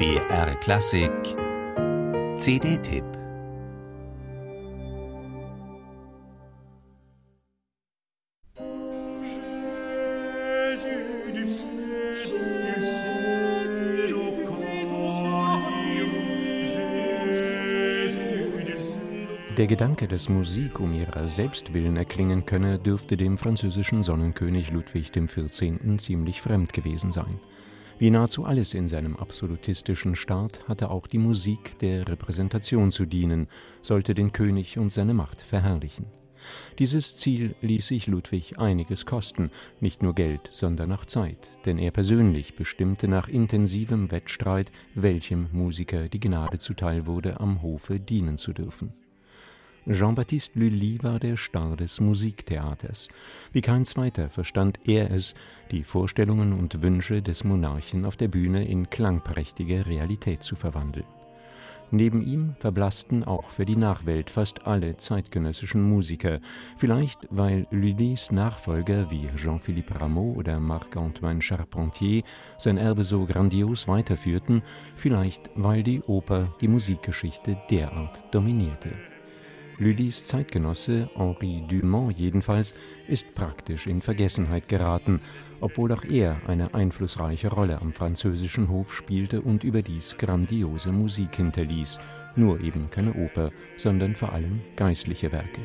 BR Klassik CD-Tipp Der Gedanke, dass Musik um ihrer selbst willen erklingen könne, dürfte dem französischen Sonnenkönig Ludwig XIV. ziemlich fremd gewesen sein. Wie nahezu alles in seinem absolutistischen Staat hatte auch die Musik der Repräsentation zu dienen, sollte den König und seine Macht verherrlichen. Dieses Ziel ließ sich Ludwig einiges kosten, nicht nur Geld, sondern auch Zeit, denn er persönlich bestimmte nach intensivem Wettstreit, welchem Musiker die Gnade zuteil wurde, am Hofe dienen zu dürfen. Jean-Baptiste Lully war der Star des Musiktheaters. Wie kein zweiter verstand er es, die Vorstellungen und Wünsche des Monarchen auf der Bühne in klangprächtige Realität zu verwandeln. Neben ihm verblassten auch für die Nachwelt fast alle zeitgenössischen Musiker, vielleicht weil Lullys Nachfolger wie Jean-Philippe Rameau oder Marc-Antoine Charpentier sein Erbe so grandios weiterführten, vielleicht weil die Oper die Musikgeschichte derart dominierte. Lullys Zeitgenosse Henri Dumont jedenfalls ist praktisch in Vergessenheit geraten, obwohl auch er eine einflussreiche Rolle am französischen Hof spielte und überdies grandiose Musik hinterließ, nur eben keine Oper, sondern vor allem geistliche Werke.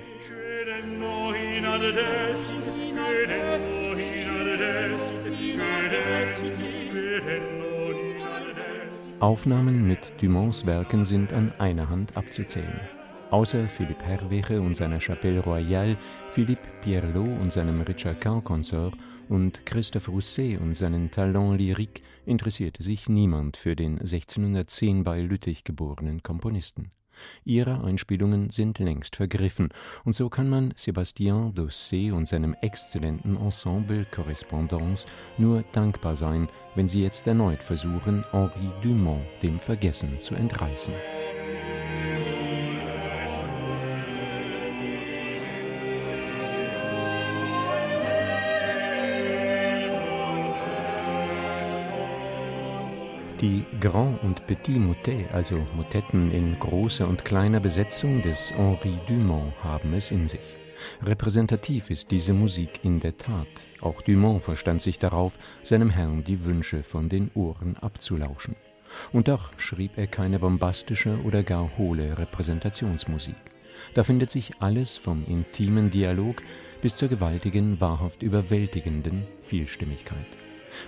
Aufnahmen mit Dumonts Werken sind an einer Hand abzuzählen. Außer Philippe Herwege und seiner Chapelle Royale, Philippe Pierlot und seinem Richard Cow Consort und Christophe Rousset und seinen Talent lyrique interessierte sich niemand für den 1610 bei Lüttich geborenen Komponisten. Ihre Einspielungen sind längst vergriffen, und so kann man Sébastien Dossé und seinem exzellenten Ensemble Correspondance nur dankbar sein, wenn sie jetzt erneut versuchen, Henri Dumont dem Vergessen zu entreißen. Die Grand und Petit Motet, also Motetten in großer und kleiner Besetzung des Henri Dumont, haben es in sich. Repräsentativ ist diese Musik in der Tat. Auch Dumont verstand sich darauf, seinem Herrn die Wünsche von den Ohren abzulauschen. Und doch schrieb er keine bombastische oder gar hohle Repräsentationsmusik. Da findet sich alles vom intimen Dialog bis zur gewaltigen, wahrhaft überwältigenden Vielstimmigkeit.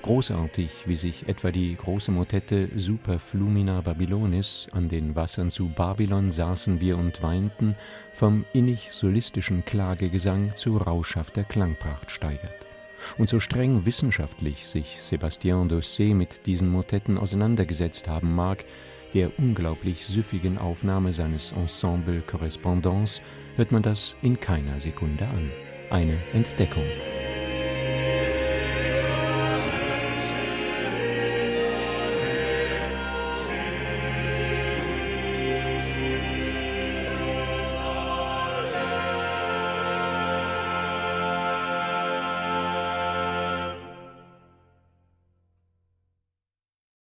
Großartig, wie sich etwa die große Motette Super Flumina Babylonis an den Wassern zu Babylon saßen wir und weinten, vom innig solistischen Klagegesang zu rauschhafter Klangpracht steigert. Und so streng wissenschaftlich sich Sébastien Dossé mit diesen Motetten auseinandergesetzt haben mag, der unglaublich süffigen Aufnahme seines Ensemble Correspondance hört man das in keiner Sekunde an. Eine Entdeckung.